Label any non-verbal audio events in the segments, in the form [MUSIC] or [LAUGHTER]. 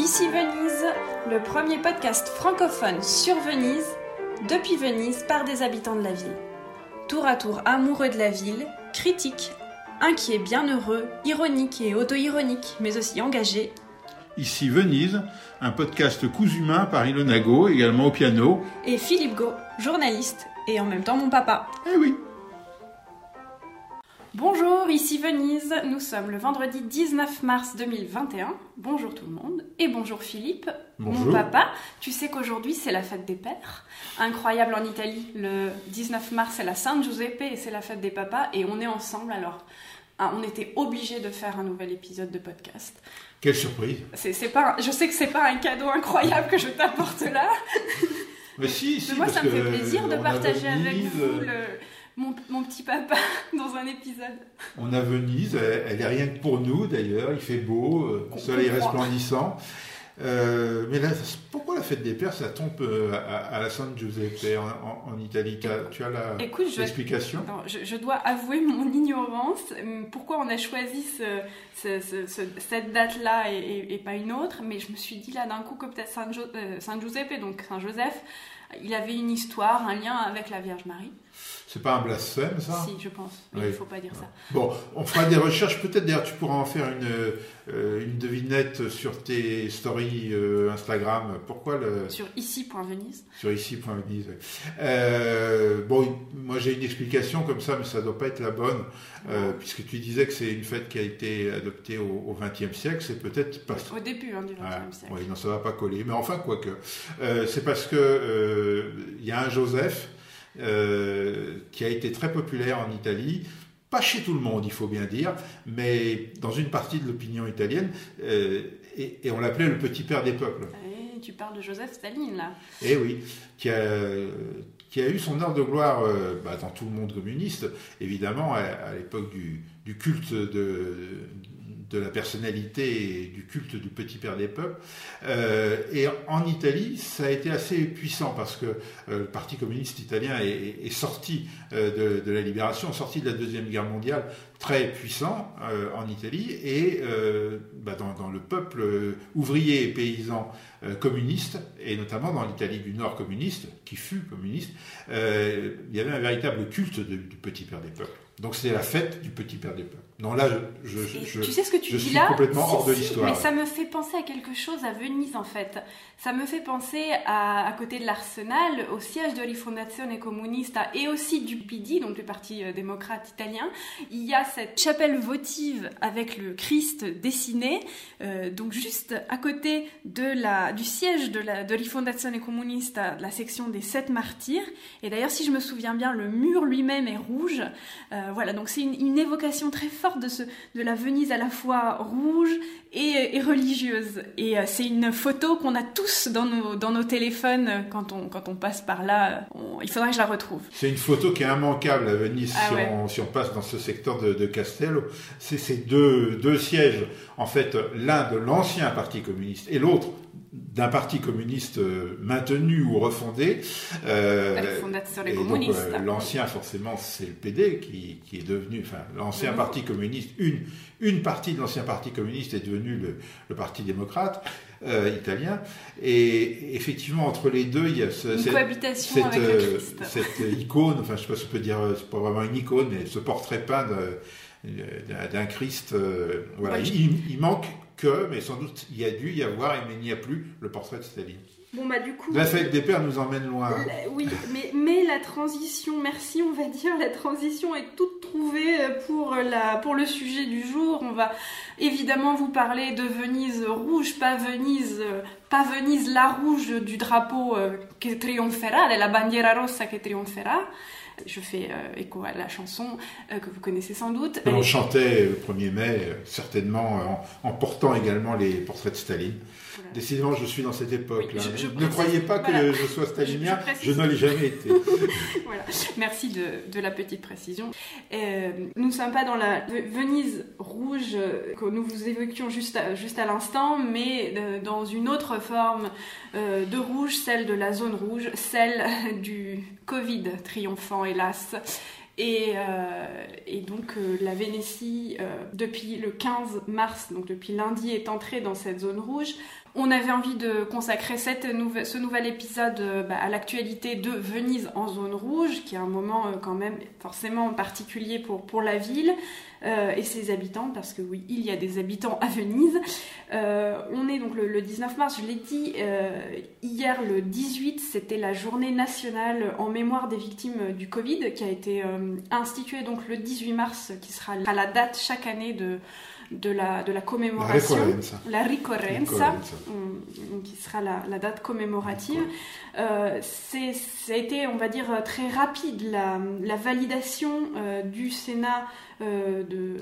Ici Venise, le premier podcast francophone sur Venise, depuis Venise par des habitants de la ville. Tour à tour amoureux de la ville, critiques, inquiets, bienheureux, ironiques et auto-ironiques, mais aussi engagés. Ici Venise, un podcast cousu main par Ilona Go, également au piano. Et Philippe Go, journaliste et en même temps mon papa. Eh oui Bonjour, ici Venise. Nous sommes le vendredi 19 mars 2021. Bonjour tout le monde. Et bonjour Philippe, Bonjour. mon papa. Tu sais qu'aujourd'hui c'est la fête des pères. Incroyable en Italie. Le 19 mars c'est la Saint Giuseppe et c'est la fête des papas. Et on est ensemble alors. hein, on était obligé de faire un nouvel épisode de podcast. Quelle surprise C'est, pas, un- je sais que c'est pas un cadeau incroyable que je t'apporte là, Mais si, si, mais moi parce ça me fait plaisir de a partager avec vous euh, le- mon, mon petit papa [LAUGHS] dans un épisode. On a Venise, elle, est rien que pour nous d'ailleurs, il fait beau, euh, On soleil resplendissant. Euh, mais là, pourquoi la fête des pères, ça tombe euh, à, à la San Giuseppe en, en- en Italie? Tu as la- Écoute, je, je, je dois avouer mon ignorance. Hum, Pourquoi on a choisi ce- ce- ce- ce- cette date-là et, et- et pas une autre? Mais je me suis dit là d'un coup que peut-être Saint, Jo- euh, Saint Giuseppe, donc Saint Joseph, il avait une histoire, un lien avec la Vierge Marie. C'est pas un blasphème, ça? Si, je pense. Mais Oui. il faut pas dire ça. Bon, on fera des recherches. Peut-être d'ailleurs, tu pourras en faire une, euh, une devinette sur tes stories euh, Instagram. Pourquoi le, Sur ici.venise. sur ici.venise ouais. euh, Bon, moi j'ai une explication comme ça, mais ça doit pas être la bonne, euh, puisque tu disais que c'est une fête qui a été adoptée au XXe siècle. C'est peut-être pas. Au début hein, du XXe Ah, siècle. oui, non, ça va pas coller. Mais enfin, quoique. C'est parce que il y a un Joseph euh, qui a été très populaire en Italie. Pas chez tout le monde, il faut bien dire, mais dans une partie de l'opinion italienne, euh, et, et on l'appelait le petit père des peuples. Eh, tu parles de Joseph Staline là. Eh oui, qui a, qui a eu son heure de gloire euh, bah, dans tout le monde communiste, évidemment, à, à l'époque du, du culte de, de la personnalité et du culte du petit père des peuples. Euh, et en Italie, ça a été assez puissant parce que euh, le Parti communiste italien est, sorti euh, de, de la libération, sorti de la Deuxième Guerre mondiale, très puissant en Italie et bah, dans, le peuple ouvrier et paysan communiste, et notamment dans l'Italie du Nord communiste, qui fut communiste, il y avait un véritable culte de- du petit père des peuples. Donc c'était la fête du petit père des peuples. Non, là, je, je, Et je- tu sais ce que tu je dis suis là complètement Si, hors de si, l'histoire. Mais ça me fait penser à quelque chose à Venise en fait. Ça me fait penser à, à côté de l'Arsenal, au siège de Rifondazione Comunista et aussi du PD, donc du Parti euh, démocrate italien. Il y a cette chapelle votive avec le Christ dessiné, euh, donc juste à côté de la, du siège de, la, de Rifondazione Comunista, la section des sept martyrs. Et d'ailleurs, si je me souviens bien, le mur lui-même est rouge. Euh, voilà, donc c'est une, une évocation très forte de, ce, de la Venise à la fois rouge et, et religieuse. Et euh, c'est une photo qu'on a tous dans nos, dans nos téléphones euh, quand on, quand on passe par là. On- il faudrait que je la retrouve. C'est une photo qui est immanquable à Venise Ah si, ouais. on, si on passe dans ce secteur de, de Castello. C'est ces deux, deux sièges, en fait, l'un de l'ancien Parti communiste et l'autre d'un parti communiste euh, maintenu ou refondé. Euh, Comunista. euh, l'ancien, forcément, c'est le PD qui, qui est devenu, enfin, l'ancien Mhm. parti communiste, une, une partie de l'ancien parti communiste est devenue le, le parti démocrate euh, italien. Et effectivement, entre les deux, il y a ce, cette- cohabitation cette, avec le euh, cette icône, enfin je sais pas si on peut dire, c'est pas vraiment une icône, mais ce portrait peint d'un- Christ, voilà, Ouais, je- il, il manque que, mais sans doute il y a dû y avoir, mais il n'y a plus le portrait de Staline. Bon, bah du coup. La fête des pères nous emmène loin. La- Oui, mais, mais la transition, merci, on va dire, la transition est toute trouvée pour, la, pour le sujet du jour. On va évidemment vous parler de Venise rouge, pas Venise, pas Venise la rouge du drapeau euh, che trionfera, de la bandiera rossa che trionfera. Je fais euh, écho à la chanson euh, que vous connaissez sans doute. L'on chantait le 1er mai, euh, certainement en, en portant également les portraits de Staline. Voilà. Décidément, je suis dans cette époque-là. Oui, je- je ne précise- croyez pas que voilà. je sois stalinien, Je- je ne l'ai jamais été. [LAUGHS] Voilà, merci de, de la petite précision. Euh, nous ne sommes pas dans la Ve- Venise rouge que nous vous évoquions juste à, juste à l'instant, mais euh, dans une autre forme euh, de rouge, celle de la zone rouge, celle [LAUGHS] du Covid triomphant, hélas. Et, et donc la Vénétie, depuis le 15 mars, donc depuis lundi, est entrée dans cette zone rouge. On avait envie de consacrer ce nouvel épisode euh, bah, à l'actualité de Venise en zone rouge, qui est un moment euh, quand même forcément particulier pour, la ville euh, et ses habitants, parce que oui, il y a des habitants à Venise. on est donc le, 19 mars, je l'ai dit, hier le 18, c'était la journée nationale en mémoire des victimes du Covid, qui a été instituée donc le 18 mars, qui sera la date chaque année de de la, de la commémoration, la ricorrenza, mm, qui sera la, date commémorative. Euh, ça a été, on va dire, très rapide la, la validation euh, du Sénat euh, de,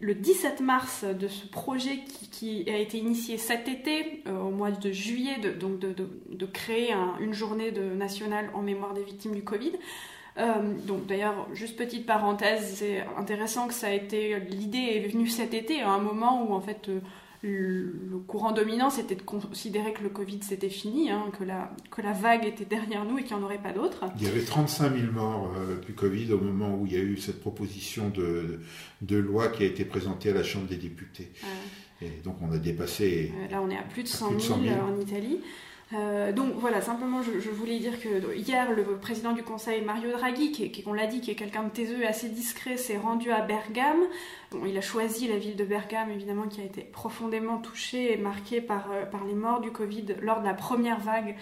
le 17 mars de ce projet qui, a été initié cet été, euh, au mois de juillet, de, donc de, de, créer une journée de, nationale en mémoire des victimes du Covid. Euh, donc d'ailleurs, juste petite parenthèse, c'est intéressant que ça a été l'idée est venue cet été à un moment où en fait euh, le courant dominant c'était de considérer que le Covid c'était fini, hein, que, la, que la vague était derrière nous et qu'il n'y en aurait pas d'autres. Il y avait 35 000 morts euh, du Covid au moment où il y a eu cette proposition de, de loi qui a été présentée à la Chambre des députés. Et donc on a dépassé. là on est à plus de 100 000, en Italie. Euh, donc voilà, simplement je, voulais dire que hier le président du conseil Mario Draghi, qui, l'a dit, qui est quelqu'un de taiseux et assez discret, s'est rendu à Bergame. il a choisi la ville de Bergame évidemment qui a été profondément touchée et marquée par, euh, les morts du Covid lors de la première vague.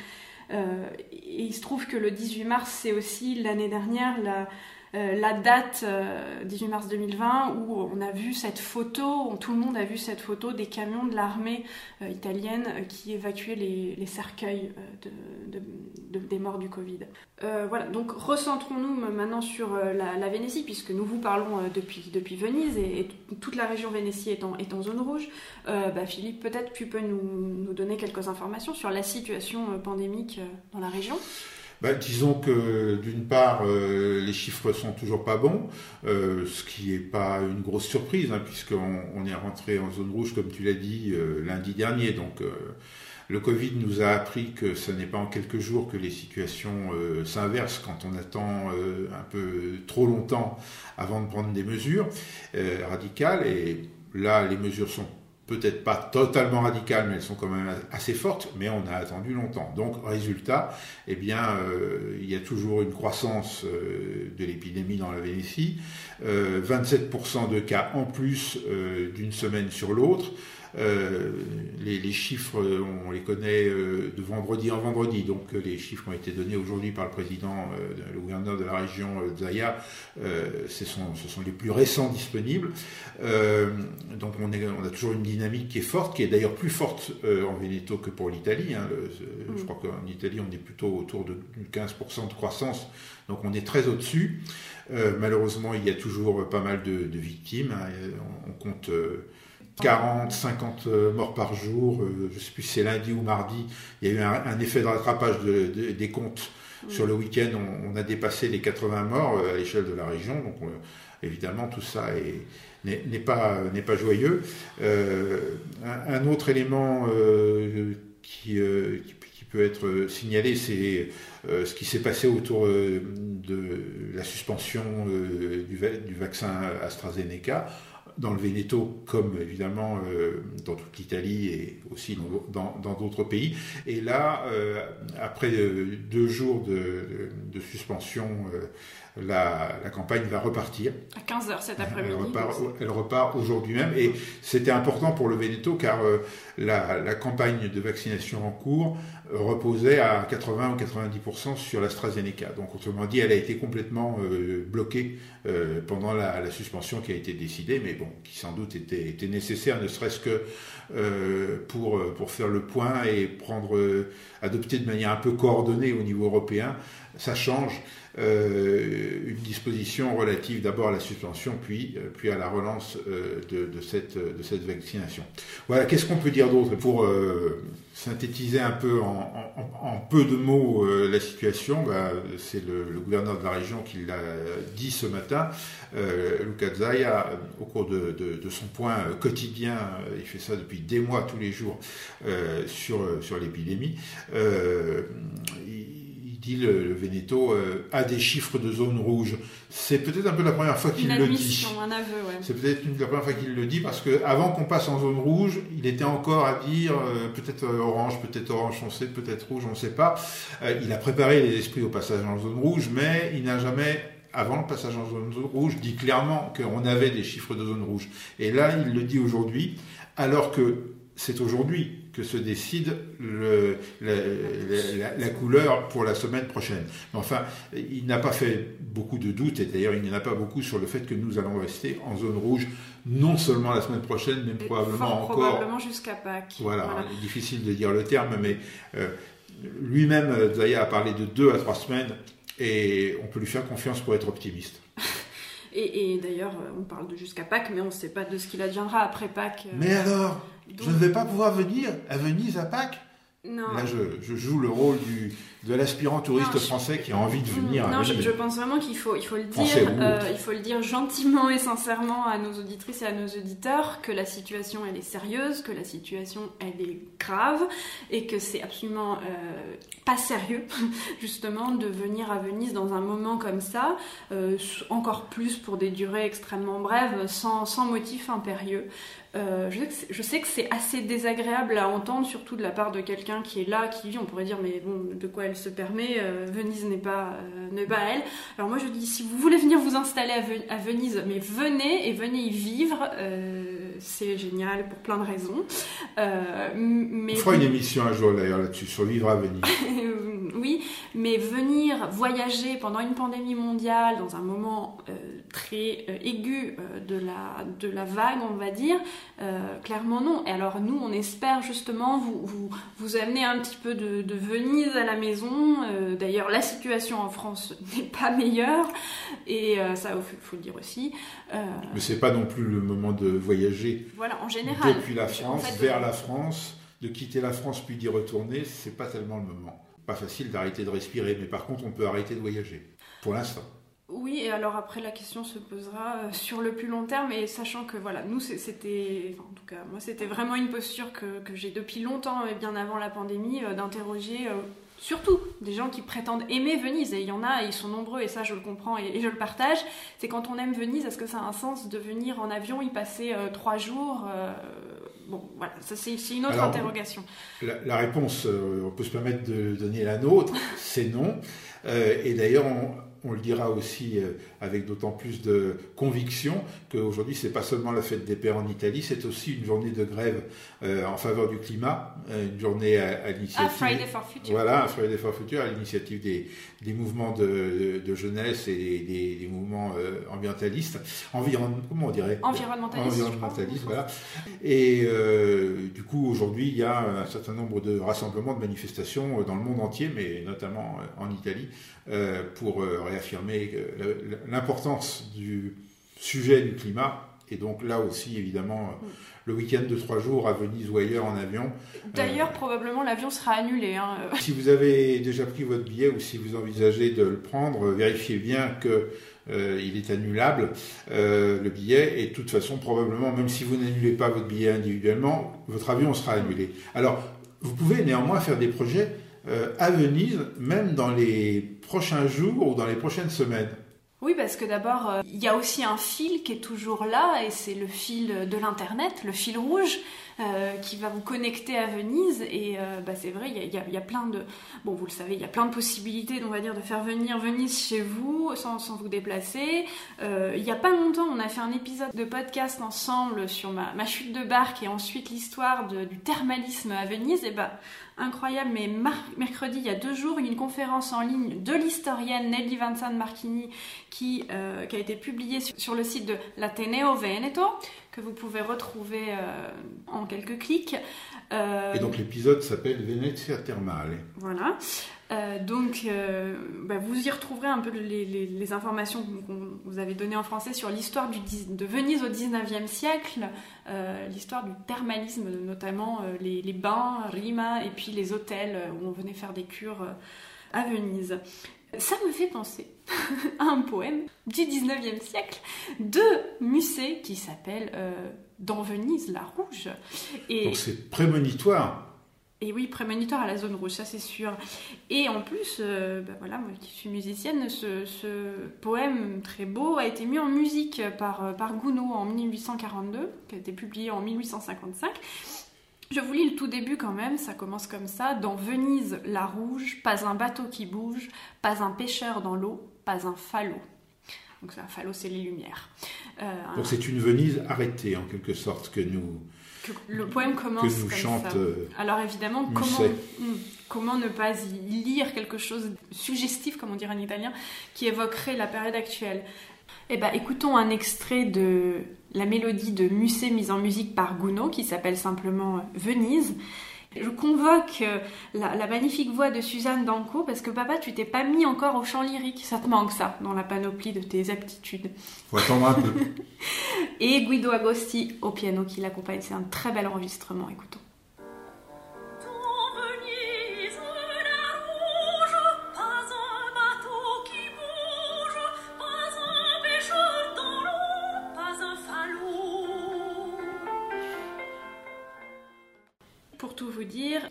Euh, et il se trouve que le 18 mars, c'est aussi l'année dernière la, euh, la date 18 euh, mars 2020 où on a vu cette photo, tout le monde a vu cette photo des camions de l'armée euh, italienne qui évacuaient les, cercueils des morts du Covid. voilà, donc recentrons-nous maintenant sur la, Vénétie, puisque nous vous parlons depuis, Venise et, toute la région Vénétie est en, zone rouge. Bah, Philippe, peut-être tu peux nous, donner quelques informations sur la situation pandémique dans la région bah, disons que d'une part, euh, les chiffres sont toujours pas bons, euh, ce qui n'est pas une grosse surprise, hein, puisqu'on on est rentré en zone rouge, comme tu l'as dit, euh, lundi dernier. Donc le Covid nous a appris que ce n'est pas en quelques jours que les situations s'inversent quand on attend un peu trop longtemps avant de prendre des mesures radicales. Et là, les mesures sont peut-être pas totalement radicales, mais elles sont quand même assez fortes, mais on a attendu longtemps. Donc, résultat, eh bien, euh, il y a toujours une croissance euh, de l'épidémie dans la Vénétie, 27% euh, de cas en plus d'une semaine sur l'autre, euh, les, chiffres, on les connaît euh, de vendredi en vendredi, donc euh, les chiffres ont été donnés aujourd'hui par le président, le gouverneur de la région Zaya, ce sont, ce, sont, les plus récents disponibles. donc on, est, on, a toujours une dynamique qui est forte, qui est d'ailleurs plus forte en Veneto que pour l'Italie. Hein. Je mm. crois qu'en Italie, on est plutôt autour de 15% de croissance, donc on est très au-dessus. malheureusement, il y a toujours pas mal de, victimes. Hein. On, compte 40, 50 euh, morts par jour, euh, je ne sais plus si c'est lundi ou mardi, il y a eu un, effet de rattrapage des comptes. Sur le week-end, on, a dépassé les 80 morts euh, à l'échelle de la région, donc évidemment tout ça n'est pas, pas joyeux. un, autre élément qui, qui, peut être signalé, c'est ce qui s'est passé autour de la suspension du, du vaccin AstraZeneca dans le Veneto, comme évidemment euh, dans toute l'Italie et aussi dans d'autres pays. Et là, euh, après euh, deux jours de, suspension, la, campagne va repartir. À 15h cet après-midi. Elle repart, aujourd'hui même. Et c'était important pour le Veneto car la, campagne de vaccination en cours reposait à 80 ou 90% sur l'AstraZeneca. Donc autrement dit, elle a été complètement bloquée pendant la, suspension qui a été décidée. Mais qui sans doute était, nécessaire, ne serait-ce que euh, pour, faire le point et euh, adopter de manière un peu coordonnée au niveau européen, ça change euh, une disposition relative d'abord à la suspension, puis, puis à la relance de, de, cette, de cette vaccination. Voilà, qu'est-ce qu'on peut dire d'autre pour synthétiser un peu en, peu de mots la situation bah, C'est le, gouverneur de la région qui l'a dit ce matin, Luca Zaya, au cours de son point euh, quotidien, euh, il fait ça depuis des mois, tous les jours, euh, sur, sur l'épidémie. Dit le, le Veneto euh, a des chiffres de zone rouge. C'est peut-être un peu la première fois qu'il le dit. admission, un aveu, ouais. C'est peut-être une- la première fois qu'il le dit parce que avant qu'on passe en zone rouge, il était encore à dire euh, peut-être euh, orange, peut-être orange foncé, peut-être rouge, on ne sait pas. Euh, il a préparé les esprits au passage en zone rouge, mais il n'a jamais, avant le passage en zone rouge, dit clairement qu'on avait des chiffres de zone rouge. Et là, il le dit aujourd'hui, alors que c'est aujourd'hui que se décide le- la, la- la- la couleur pour la semaine prochaine. Mais enfin, il n'a pas fait beaucoup de doutes, et d'ailleurs il n'y en a pas beaucoup sur le fait que nous allons rester en zone rouge, non seulement la semaine prochaine, mais probablement encore. probablement jusqu'à Pâques. Voilà, difficile de dire le terme, mais euh, lui-même, euh, Zaya a parlé de deux à trois semaines, et on peut lui faire confiance pour être optimiste. [LAUGHS] Et, et d'ailleurs, euh, on parle de jusqu'à Pâques, mais on ne sait pas de ce qu'il adviendra après Pâques. euh, Mais alors, donc- je ne vais pas pouvoir venir à Venise à Pâques? Non. Là, je, je joue le rôle du, de l'aspirant touriste Non, je- français qui a envie de venir non, à je, je pense vraiment qu'il faut, il faut le dire, euh, il faut le dire gentiment et sincèrement à nos auditrices et à nos auditeurs que la situation elle est sérieuse, que la situation elle est grave et que c'est absolument euh, pas sérieux [LAUGHS] justement de venir à Venise dans un moment comme ça, euh, encore plus pour des durées extrêmement brèves, sans, sans motif impérieux. Euh, je, sais que c'est- je sais que c'est assez désagréable à entendre, surtout de la part de quelqu'un qui est là, qui vit. On pourrait dire, mais bon, de quoi elle se permet euh, Venise n'est pas, euh, n'est pas elle. Alors moi, je dis, si vous voulez venir vous installer à, Ve- à Venise, mais venez et venez y vivre. euh, c'est génial pour plein de raisons. Euh, mais On fera une émission un jour d'ailleurs là-dessus, sur Vivre à Venise. Oui, mais venir voyager pendant une pandémie mondiale, dans un moment euh, très euh, aigu euh, de, la, de la vague, on va dire, euh, clairement non. Et alors nous, on espère justement vous, vous, vous amener un petit peu de, de Venise à la maison. Euh, D'ailleurs, la situation en France [LAUGHS] n'est pas meilleure, et ça, il faut, faut le dire aussi. Mais c'est pas non plus le moment de voyager voilà, en général. depuis la En France fait, vers la France, de quitter la France puis d'y retourner, c'est pas tellement le moment. Pas facile d'arrêter de respirer, mais par contre, on peut arrêter de voyager. Pour l'instant. Oui, et alors après la question se posera euh, sur le plus long terme, et sachant que voilà, nous c'était, enfin, en tout cas moi c'était vraiment une posture que, j'ai depuis longtemps et bien avant la pandémie, euh, d'interroger euh, surtout des gens qui prétendent aimer Venise, et il y en a, et ils sont nombreux, et ça je le comprends et, je le partage, c'est quand on aime Venise, est-ce que ça a un sens de venir en avion, y passer euh, trois jours euh, Bon, voilà, ça c'est une autre Alors, interrogation. La, la réponse, euh, on peut se permettre de donner la nôtre, [LAUGHS] c'est non. Euh, et d'ailleurs, on, le dira aussi euh, avec d'autant plus de conviction qu'aujourd'hui, c'est pas seulement la fête des pères en Italie, c'est aussi une journée de grève euh, en faveur du climat, euh, une journée à, à Ah, l'initiative. Friday for Future. Voilà, un Friday for Future à l'initiative des, des mouvements de, de jeunesse et des, des mouvements ambientalistes, environ, comment on dirait? Environnementaliste. je environnementaliste, crois. voilà. Et euh, du coup, aujourd'hui, il y a un certain nombre de rassemblements, de manifestations dans le monde entier, mais notamment en Italie, pour euh, réaffirmer euh, l'importance du sujet du climat. Et donc là aussi, évidemment, euh, le week-end de trois jours à Venise ou ailleurs en avion. D'ailleurs, Euh. probablement l'avion sera annulé. hein, euh. Si vous avez déjà pris votre billet ou si vous envisagez de le prendre, euh, vérifiez bien que euh, il est annulable, euh, le billet, et de toute façon, probablement, même si vous n'annulez pas votre billet individuellement, votre avion sera annulé. Alors, vous pouvez néanmoins faire des projets euh, à Venise, même dans les prochains jours ou dans les prochaines semaines. Oui, parce que d'abord, euh, il y a aussi un fil qui est toujours là, et c'est le fil de l'Internet, le fil rouge, euh, qui va vous connecter à Venise. Et euh, bah, c'est vrai, il y a, y a- plein de... Bon, vous le savez, il y a plein de possibilités, on va dire, de faire venir Venise chez vous, sans, sans vous déplacer. Euh, il y a pas longtemps, on a fait un épisode de podcast ensemble sur ma, ma chute de barque, et ensuite l'histoire du thermalisme à Venise. Et bah, incroyable, mais mercredi, il y a deux jours, une conférence en ligne de l'historienne Nelly Vincent Marchini qui, qui a été publiée sur, sur le site de l'Ateneo Veneto, que vous pouvez retrouver euh, en quelques clics. Euh, Et donc l'épisode s'appelle Venezia Thermale. voilà. Euh, donc, bah, vous y retrouverez un peu les, les- les informations qu'on vous avez données en français sur l'histoire de Venise au 19e siècle, l'histoire du thermalisme, notamment les, les bains, Rima, et puis les hôtels où on venait faire des cures à Venise. Ça me fait penser [LAUGHS] à un poème du 19e siècle de Musset qui s'appelle euh, Dans Venise, la rouge. Et Donc c'est prémonitoire. Et oui, prémonitoire à la zone rouge, ça c'est sûr. Et en plus, euh, bah voilà, moi qui suis musicienne, ce, poème très beau a été mis en musique par, euh, par Gounod en 1842, qui a été publié en 1855. Je vous lis le tout début quand même, ça commence comme ça. Dans Venise, la rouge, pas un bateau qui bouge, pas un pêcheur dans l'eau, pas un falot. Donc un falot, c'est les lumières. Euh, Donc c'est une Venise arrêtée en quelque sorte que nous le poème commence que nous comme chante, ça. Euh, Alors évidemment, comment, hmm, comment ne pas y lire quelque chose de suggestif, comme on dirait en italien, qui évoquerait la période actuelle? Eh bien, écoutons un extrait de la mélodie de Musset mise en musique par Gounod, qui s'appelle simplement Venise. Je convoque euh, la, magnifique voix de Suzanne Danco parce que papa, tu t'es pas mis encore au chant lyrique. Ça te manque ça dans la panoplie de tes aptitudes. Faut attendre un peu. [LAUGHS] Et Guido Agosti au piano qui l'accompagne. C'est un très bel enregistrement. Écoutons.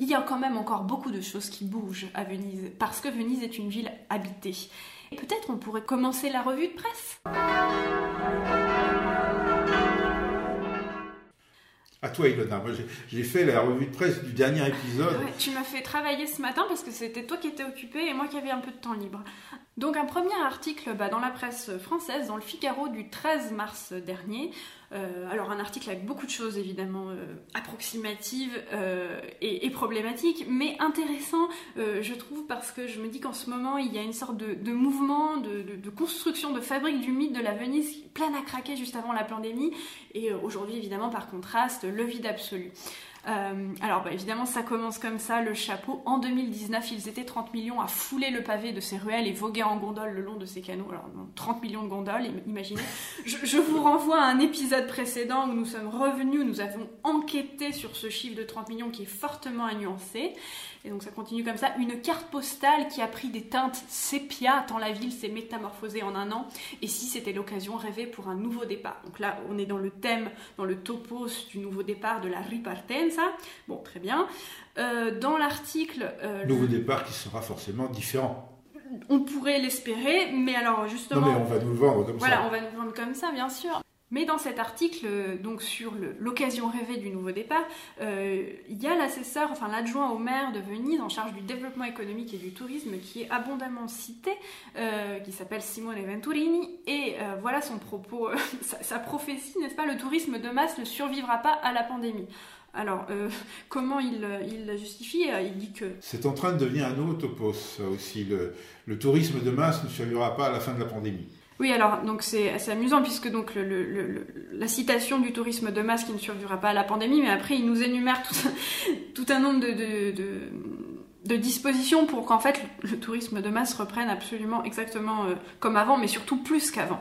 Il y a quand même encore beaucoup de choses qui bougent à Venise, parce que Venise est une ville habitée. Peut-être on pourrait commencer la revue de presse à toi, Ilona. J'ai fait la revue de presse du dernier épisode. tu m'as fait travailler ce matin parce que c'était toi qui étais occupé et moi qui avais un peu de temps libre. Donc, un premier article bah, dans la presse française, dans le Figaro du 13 mars dernier, alors un article avec beaucoup de choses évidemment euh, approximatives euh, et, problématiques, mais intéressant je trouve parce que je me dis qu'en ce moment il y a une sorte de, mouvement, de, construction, de fabrique du mythe de la Venise pleine à craquer juste avant la pandémie et aujourd'hui évidemment par contraste le vide absolu. Euh, alors bah, évidemment ça commence comme ça, le chapeau. En 2019 ils étaient 30 millions à fouler le pavé de ces ruelles et voguer en gondole le long de ces canaux. Alors 30 millions de gondoles, imaginez. Je, vous renvoie à un épisode précédent où nous sommes revenus, nous avons enquêté sur ce chiffre de 30 millions qui est fortement à. Et donc ça continue comme ça. Une carte postale qui a pris des teintes sépia tant la ville s'est métamorphosée en un an. Et si c'était l'occasion rêvée pour un nouveau départ. Donc là, on est dans le thème, dans le topos du nouveau départ de la Ripartenza. Bon, très bien. Euh, dans l'article... Euh, nouveau départ qui sera forcément différent on pourrait l'espérer, mais alors justement. Non, mais on va nous le vendre comme ça. Voilà, on va nous le vendre comme ça, bien sûr. Mais dans cet article, euh, donc sur l'occasion rêvée du nouveau départ, euh, il y a l'assesseur, enfin l'adjoint au maire de Venise en charge du développement économique et du tourisme qui est abondamment cité, euh, qui s'appelle Simone Venturini, et voilà son propos, [LAUGHS] sa, prophétie, n'est-ce pas? Le tourisme de masse ne survivra pas à la pandémie. Alors, [LAUGHS] comment il, il justifie? Il dit que... C'est en train de devenir un nouveau topos, aussi. le tourisme de masse ne survivra pas à la fin de la pandémie. Oui, alors donc c'est assez amusant puisque donc la citation du tourisme de masse qui ne survivra pas à la pandémie, mais après il nous énumère tout, [LAUGHS] tout un nombre de, de dispositions pour qu'en fait le tourisme de masse reprenne absolument exactement euh, comme avant, mais surtout plus qu'avant.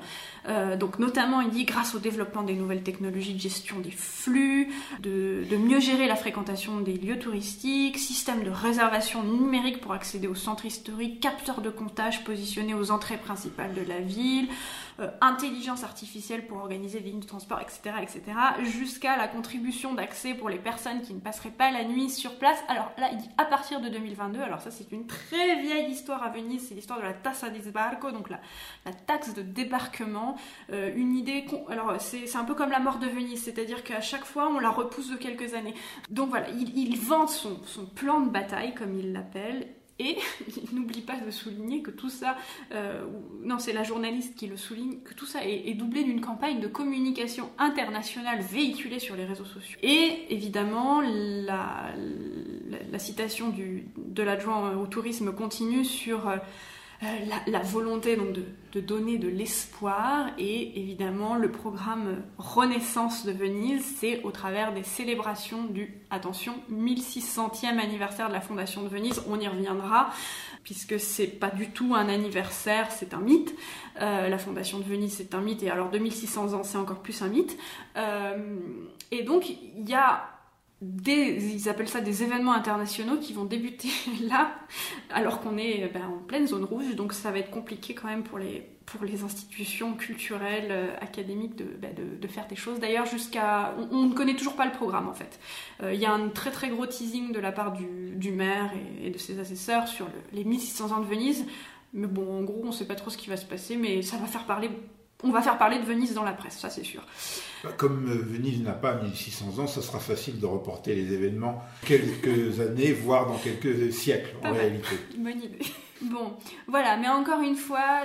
Euh, donc notamment, il dit grâce au développement des nouvelles technologies de gestion des flux, de, mieux gérer la fréquentation des lieux touristiques, système de réservation numérique pour accéder au centre historique, capteurs de comptage positionnés aux entrées principales de la ville, euh, intelligence artificielle pour organiser des lignes de transport, etc., etc., jusqu'à la contribution d'accès pour les personnes qui ne passeraient pas la nuit sur place. Alors là, il dit à partir de 2022, alors ça c'est une très vieille histoire à Venise, c'est l'histoire de la tassa di sbarco, donc la, taxe de débarquement, euh, une idée, alors c'est un peu comme la mort de Venise, c'est-à-dire qu'à chaque fois on la repousse de quelques années. Donc voilà, il, vante son plan de bataille, comme il l'appelle, et il [LAUGHS] n'oublie pas de souligner que tout ça, euh, non c'est la journaliste qui le souligne, que tout ça est, doublé d'une campagne de communication internationale véhiculée sur les réseaux sociaux. Et évidemment, la, citation de l'adjoint au tourisme continue sur... Euh, euh, la, volonté donc de, donner de l'espoir et évidemment le programme Renaissance de Venise, c'est au travers des célébrations du, attention, 1600e anniversaire de la fondation de Venise, on y reviendra puisque c'est pas du tout un anniversaire, c'est un mythe. Euh, la fondation de Venise, c'est un mythe, et alors 2600 ans, c'est encore plus un mythe. Euh, et donc, il y a ils appellent ça des événements internationaux qui vont débuter [LAUGHS] là, alors qu'on est ben, en pleine zone rouge, donc ça va être compliqué quand même pour les, institutions culturelles, euh, académiques ben, de, faire des choses. D'ailleurs, jusqu'à. On, ne connaît toujours pas le programme en fait. Euh, il y a un très très gros teasing de la part du maire et, de ses assesseurs sur les 1600 ans de Venise. Mais bon, en gros, on ne sait pas trop ce qui va se passer, mais ça va faire parler on va faire parler de Venise dans la presse, ça c'est sûr. Bah, comme euh, Venise n'a pas 1600 ans, ça sera facile de reporter les événements quelques années, voire dans quelques siècles en réalité. [LAUGHS] Bonne idée. Bon, voilà, mais encore une fois,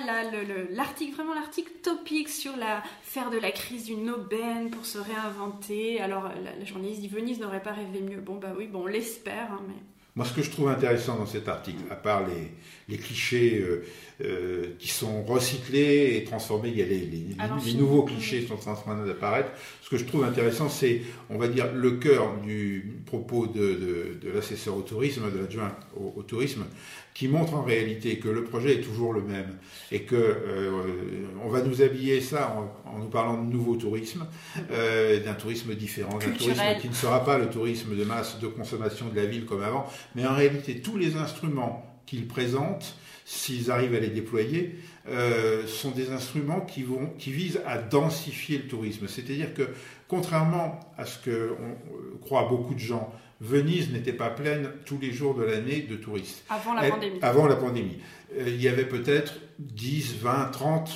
l'article, vraiment l'article topique sur la faire de la crise d'une aubaine pour se réinventer. Alors, la, journaliste dit Venise n'aurait pas rêvé mieux. Bon, bah oui, bon, on l'espère, hein, mais moi, ce que je trouve intéressant dans cet article, à part les, les clichés euh, euh, qui sont recyclés et transformés, il y a les, les, nouveaux clichés qui sont en train d'apparaître. Ce que je trouve intéressant, c'est, on va dire, le cœur du propos de, de, de l'assesseur au tourisme, de l'adjoint au, au, tourisme, qui montre en réalité que le projet est toujours le même et que euh, on va nous habiller ça en, nous parlant de nouveau tourisme, euh, d'un tourisme différent, d'un tourisme qui ne sera pas le tourisme de masse de consommation de la ville comme avant, mais en réalité tous les instruments qu'il présente, s'ils arrivent à les déployer, euh, sont des instruments qui, vont, qui visent à densifier le tourisme. C'est-à-dire que, contrairement à ce que on, croient beaucoup de gens, Venise n'était pas pleine tous les jours de l'année de touristes. Avant la pandémie. Avant la pandémie. Euh, il y avait peut-être 10, 20, 30,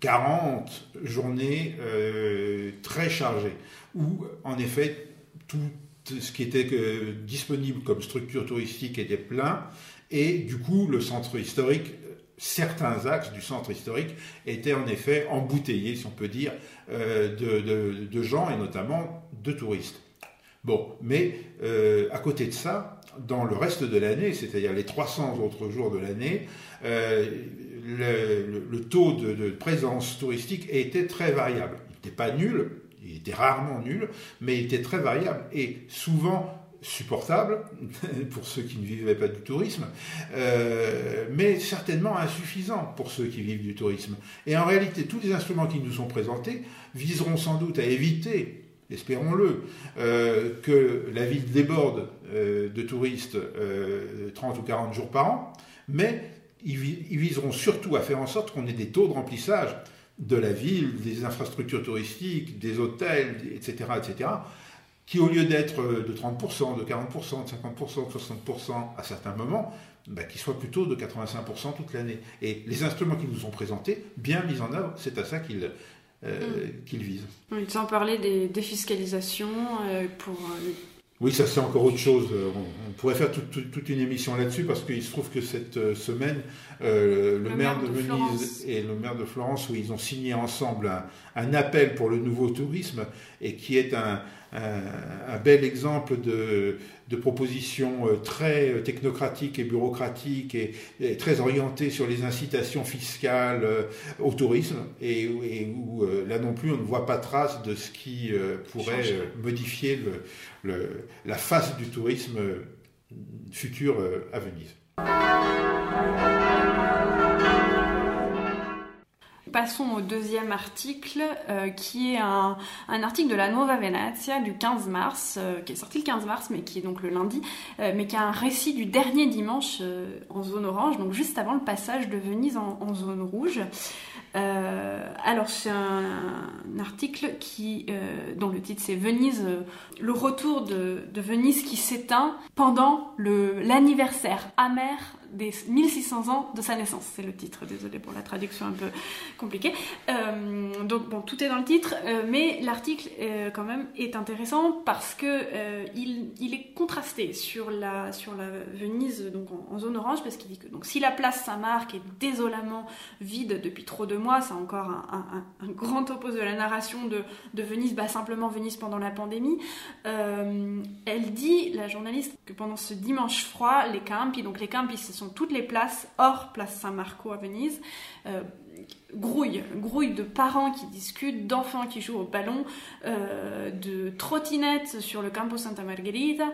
40 journées euh, très chargées, où en effet tout ce qui était euh, disponible comme structure touristique était plein, et du coup le centre historique certains axes du centre historique étaient en effet embouteillés, si on peut dire, de, gens et notamment de touristes. Bon, mais euh, à côté de ça, dans le reste de l'année, c'est-à-dire les 300 autres jours de l'année, euh, le, taux de, présence touristique était très variable. Il n'était pas nul, il était rarement nul, mais il était très variable et souvent supportable [LAUGHS] pour ceux qui ne vivaient pas du tourisme, euh, mais certainement insuffisant pour ceux qui vivent du tourisme. Et en réalité, tous les instruments qui nous sont présentés viseront sans doute à éviter espérons-le, euh, que la ville déborde euh, de touristes 30 euh, ou 40 jours par an, mais ils, viseront surtout à faire en sorte qu'on ait des taux de remplissage de la ville, des infrastructures touristiques, des hôtels, etc., etc., qui au lieu d'être de 30%, de 40%, de 50%, de 60% à certains moments, bah, qui soient plutôt de 85% toute l'année. Et les instruments qui nous sont présentés, bien mis en œuvre, c'est à ça qu'ils euh, mm. qu'ils visent. Oui, en parlais des défiscalisations euh, pour... Euh, oui, ça c'est encore autre chose. On, pourrait faire toute une émission là-dessus parce qu'il se trouve que cette semaine, le, maire, de, Venise et le maire de Florence, où ils ont signé ensemble un appel pour le nouveau tourisme et qui est un, un, bel exemple de, de propositions euh, très euh, technocratiques et bureaucratiques et, très orientées sur les incitations fiscales euh, au tourisme et, où là non plus on ne voit pas trace de ce qui pourrait modifier le, la face du tourisme futur à Venise. Passons au deuxième article, euh, qui est un, article de la Nuova Venezia du 15 mars, euh, qui est sorti le 15 mars, mais qui est donc le lundi, euh, mais qui a un récit du dernier dimanche en zone orange, donc juste avant le passage de Venise en, zone rouge. alors c'est un, article qui, dont le titre c'est Venise, le retour de, de Venise qui s'éteint pendant l'anniversaire amer des 1600 ans de sa naissance. C'est le titre, désolé pour la traduction un peu compliquée. Euh, donc bon, tout est dans le titre, euh, mais l'article euh, quand même est intéressant parce que il, il, est contrasté sur la, sur la Venise donc en, zone orange parce qu'il dit que donc si la place Saint-Marc est désolamment vide depuis trop de mois, c'est encore un, grand opposé de la narration de, de Venise, bah simplement Venise pendant la pandémie. elle dit, la journaliste, que pendant ce dimanche froid, les campi, donc les campi, ce sont toutes les places hors place Saint-Marco à Venise. Euh, grouille, grouille de parents qui discutent, d'enfants qui jouent au ballon, euh, de trottinettes sur le Campo Santa Margherita.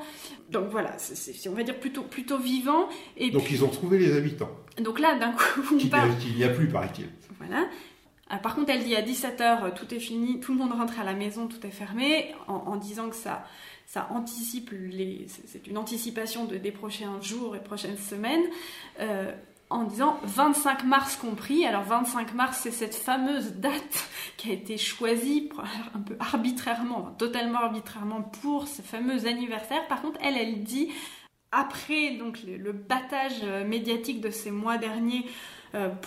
Donc voilà, c'est, on va dire plutôt, plutôt vivant. Et donc ils ont trouvé les habitants. Donc là, d'un coup, on Qu'il n'y a plus, paraît-il. Voilà. Ah, par contre, elle dit à 17h, tout est fini, tout le monde rentre à la maison, tout est fermé, en, en disant que ça, ça anticipe les, c'est une anticipation de, des prochains jours et prochaines semaines. Euh, en disant 25 mars compris. Alors 25 mars, c'est cette fameuse date [LAUGHS] qui a été choisie un peu arbitrairement, totalement arbitrairement pour ce fameux anniversaire. Par contre, elle, elle dit après donc le, battage médiatique de ces mois derniers euh,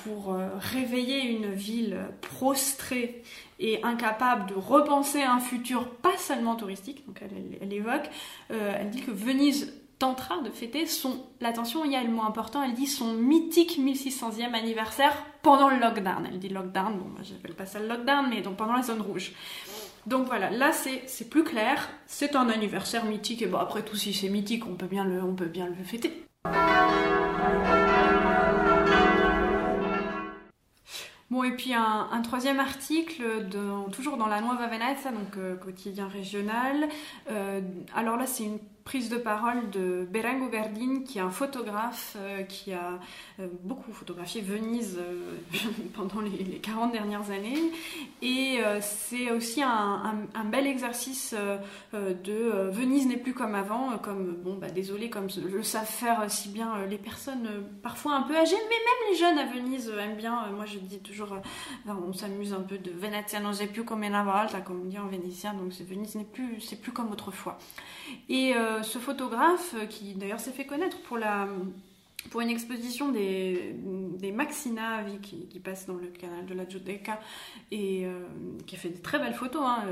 pour euh, réveiller une ville prostrée et incapable de repenser un futur pas seulement touristique, donc elle, évoque, euh, elle dit que Venise tentera de fêter son, l'attention, il y a le mot important, elle dit son mythique 1600e anniversaire pendant le lockdown. Elle dit lockdown, bon, moi j'appelle pas ça le lockdown, mais donc pendant la zone rouge. Donc voilà, là c'est plus clair, c'est un anniversaire mythique, et bon après tout si c'est mythique, on peut bien le, on peut bien le fêter. Bon, et puis un, troisième article, toujours dans la Nuova Venezia, donc euh, quotidien régional. Euh, alors là, c'est une prise de parole de Berengo Gardin, qui est un photographe euh, qui a euh, beaucoup photographié Venise euh, [LAUGHS] pendant les, 40 dernières années. Et c'est aussi un, bel exercice de Venise n'est plus comme avant, comme, bon, bah, désolé, comme le savent faire si bien les personnes parfois un peu âgées, mais même les jeunes à Venise aiment bien. moi, je dis toujours, on s'amuse un peu de Venezia non c'est plus comme una volta, comme on dit en vénitien, donc Venise n'est plus, c'est plus comme autrefois. Et ce photographe, euh, qui d'ailleurs s'est fait connaître pour, une exposition des, Maxinavi qui, passe dans le canal de la Giudecca et euh, qui a fait de très belles photos, hein,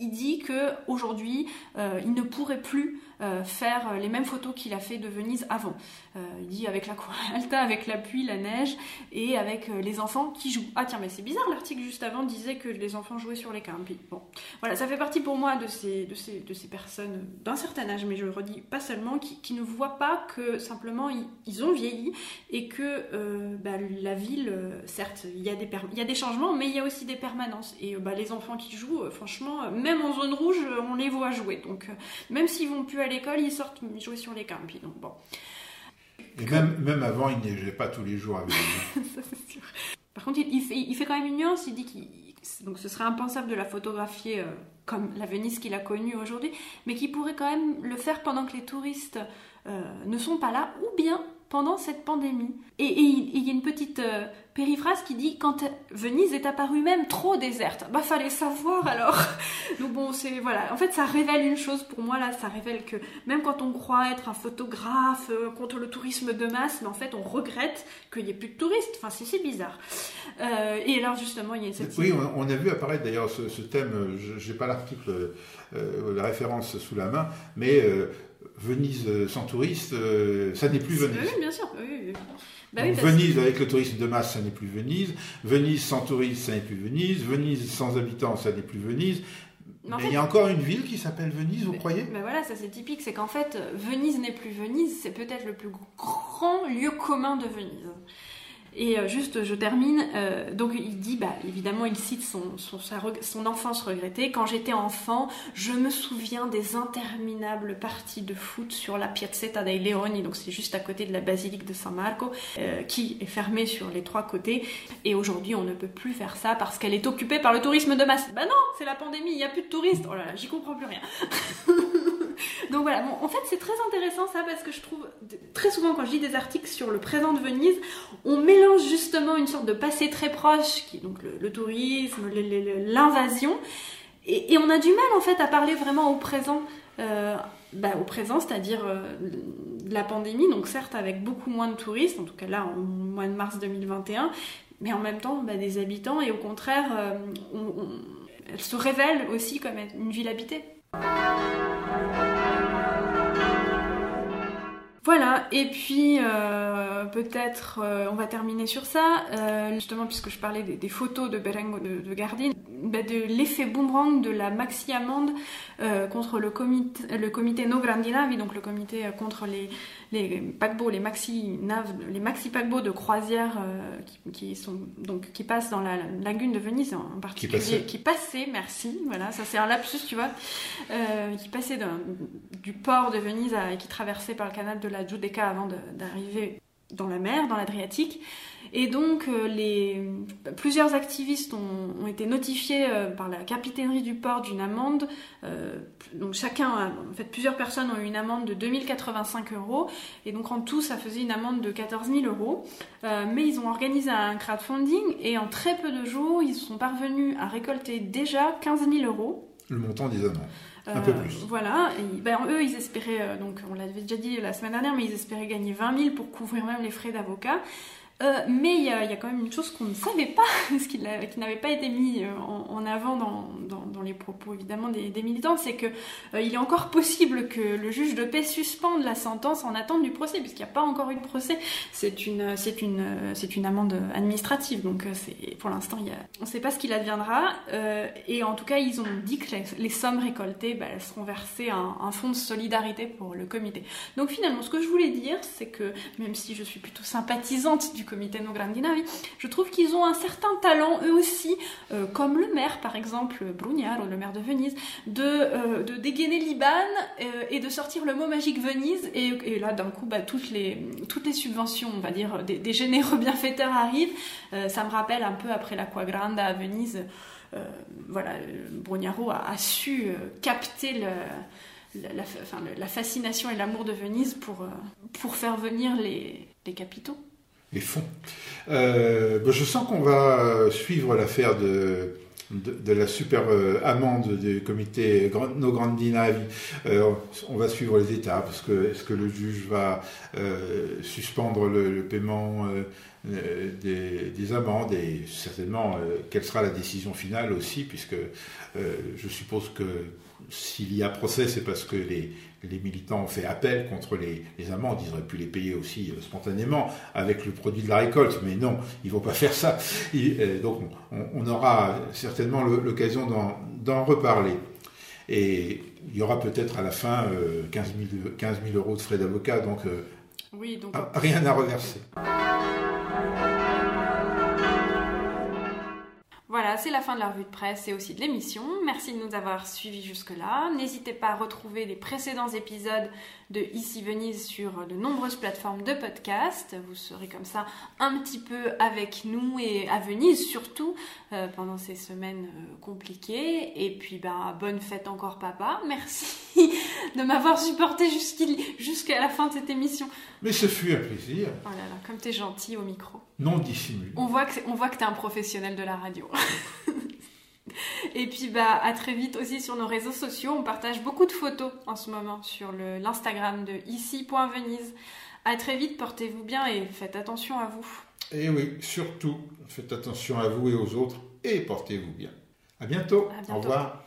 il dit que aujourd'hui il ne pourrait plus euh, faire les mêmes photos qu'il a fait de Venise avant. Euh, il dit avec la [LAUGHS] alta, avec la pluie, la neige et avec euh, les enfants qui jouent. Ah tiens, mais c'est bizarre, l'article juste avant disait que les enfants jouaient sur les campi. Bon, voilà, ça fait partie pour moi de ces, de ces, de ces personnes d'un certain âge, mais je le redis pas seulement, qui, ne voient pas que simplement ils, ont vieilli et que bah, la ville, certes, il y, a des y a des changements, mais il y a aussi des permanences. Et bah, les enfants qui jouent, franchement, même en zone rouge, on les voit jouer. Donc, même s'ils vont plus aller l'école, ils sortent jouer sur les campi. Donc bon. Et même, même avant, il neigeait pas tous les jours avec [LAUGHS] Ça, c'est sûr. Par contre, il, fait, il, fait, quand même une nuance. Il dit qu'il. Donc, ce serait impensable de la photographier euh, comme la Venise qu'il a connue aujourd'hui, mais qu'il pourrait quand même le faire pendant que les touristes euh, ne sont pas là, ou bien pendant cette pandémie. Et, il y a une petite euh, périphrase qui dit quand Venise est apparue même trop déserte, bah fallait savoir alors. [LAUGHS] Donc bon, c'est voilà. En fait, ça révèle une chose pour moi là, ça révèle que même quand on croit être un photographe euh, contre le tourisme de masse, mais en fait on regrette qu'il n'y ait plus de touristes. Enfin, c'est bizarre. Euh, et alors justement, il y a cette. Oui, on, a vu apparaître d'ailleurs ce, thème. J'ai pas l'article, la référence sous la main, mais Venise euh, sans touristes, euh, ça n'est plus Venise. Oui, bien sûr. Bah Venise avec le tourisme de masse, ça n'est plus Venise. Venise sans touristes, ça n'est plus Venise. Venise sans habitants, ça n'est plus Venise. Mais, il y a encore une ville qui s'appelle Venise, vous croyez? Mais voilà, ça c'est typique, c'est qu'en fait, Venise n'est plus Venise, c'est peut-être le plus grand lieu commun de Venise. Et euh, juste, je termine. Euh, donc, il dit, bah, évidemment, il cite son, enfance regrettée. Quand j'étais enfant, je me souviens des interminables parties de foot sur la Piazzetta dei Leoni, donc c'est juste à côté de la basilique de San Marco, euh, qui est fermée sur les trois côtés. Et aujourd'hui, on ne peut plus faire ça parce qu'elle est occupée par le tourisme de masse. Bah non, c'est la pandémie, il n'y a plus de touristes. Oh là là, j'y comprends plus rien. [LAUGHS] Donc voilà, en fait c'est très intéressant ça parce que je trouve très souvent quand je lis des articles sur le présent de Venise, on mélange justement une sorte de passé très proche, qui est donc le, tourisme, l'invasion, et, on a du mal en fait à parler vraiment au présent. Euh, bah, au présent, c'est-à-dire euh, la pandémie, donc certes avec beaucoup moins de touristes, en tout cas là en mois de mars 2021, mais en même temps bah, des habitants, et au contraire, euh, elle se révèle aussi comme une ville habitée. Voilà, et puis euh, peut-être euh, on va terminer sur ça, euh, justement puisque je parlais des, photos de Berengo de, de Gardine, bah, de l'effet boomerang de la maxi amende contre le comité, le comité No Grandinavi, donc le comité contre les, les paquebots, les maxi naves, les maxi paquebots de croisière qui, sont donc qui passent dans la lagune de Venise en particulier, qui passaient, merci, voilà, ça c'est un lapsus, tu vois, qui passaient du port de Venise et qui traversaient par le canal de la Giudecca avant d'arriver dans la mer, dans l'Adriatique. Et donc, euh, les, plusieurs activistes ont, été notifiés euh, par la capitainerie du port d'une amende. Euh, donc, chacun, en fait, plusieurs personnes ont eu une amende de 2085 euros. Et donc, en tout, ça faisait une amende de 14 000 euros. mais ils ont organisé un crowdfunding et en très peu de jours, ils sont parvenus à récolter déjà 15 000 euros. Le montant amendes. Un peu plus. Voilà, ben, eux ils espéraient, donc on l'avait déjà dit la semaine dernière, mais ils espéraient gagner 20 000 pour couvrir même les frais d'avocat. Euh, mais il y, a quand même une chose qu'on ne savait pas, [LAUGHS] ce qui, n'avait pas été mis euh, en, avant dans, les propos évidemment des, militants, c'est qu'il euh, est encore possible que le juge de paix suspende la sentence en attente du procès, puisqu'il n'y a pas encore eu de procès. C'est une, amende administrative, donc pour l'instant, on ne sait pas ce qu'il adviendra. et en tout cas, ils ont dit que les, sommes récoltées bah, seront versées à un, un, fonds de solidarité pour le comité. Donc finalement, ce que je voulais dire, c'est que même si je suis plutôt sympathisante du comité No Grandinavi, je trouve qu'ils ont un certain talent, eux aussi, euh, comme le maire, par exemple, Brugnaro, le maire de Venise, de, euh, dégainer Liban euh, et de sortir le mot magique Venise. Et, là, d'un coup, bah, toutes, les, subventions, on va dire, des, généreux bienfaiteurs arrivent. ça me rappelle un peu après l'Aqua à Venise. voilà, Brugnaro a, su capter la, fascination et l'amour de Venise pour, faire venir les capitaux fonds. Euh, ben, je sens qu'on va suivre l'affaire de, la super euh, amende du comité No Grandinavi. Euh, on va suivre les étapes. Est-ce que, est que le juge va suspendre le, paiement des, amendes et certainement quelle sera la décision finale aussi, puisque je suppose que s'il y a procès, c'est parce que les, les militants ont fait appel contre les, les amendes. Ils auraient pu les payer aussi euh, spontanément avec le produit de la récolte, mais non, ils ne vont pas faire ça. Euh, donc on, aura certainement l'occasion d'en reparler. Et il y aura peut-être à la fin 15, euh, 000, euros de frais d'avocat, donc, oui, donc rien à reverser. Voilà, c'est la fin de la revue de presse et aussi de l'émission. Merci de nous avoir suivis jusque-là. N'hésitez pas à retrouver les précédents épisodes de Ici Venise sur de nombreuses plateformes de podcast. Vous serez comme ça un petit peu avec nous et à Venise surtout euh, pendant ces semaines euh, compliquées. Et puis ben, bonne fête encore papa. Merci de m'avoir supporté jusqu'à la fin de cette émission. Mais ce fut un plaisir. Oh là là, comme t'es gentil au micro. Non dissimulé. On voit que, on voit que t'es un professionnel de la radio. [LAUGHS] Et puis bah à très vite aussi sur nos réseaux sociaux. On partage beaucoup de photos en ce moment sur l'Instagram de ici.venise. À très vite, portez-vous bien et faites attention à vous. Et oui, surtout, faites attention à vous et aux autres et portez-vous bien. À bientôt. À bientôt. Au revoir.